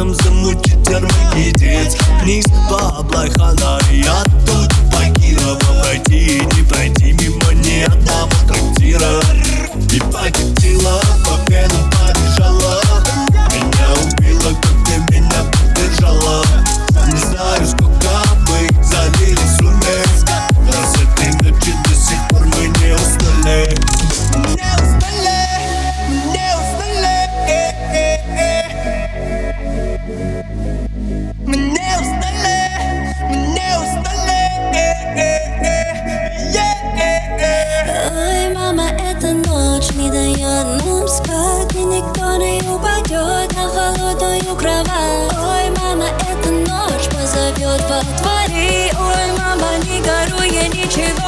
нам замутить термогидец Вниз по облакам Эта ночь не дает нам спать И никто не упадет на холодную кровать. Ой, мама, эта ночь позовет во твори Ой, мама, не горюй, я ничего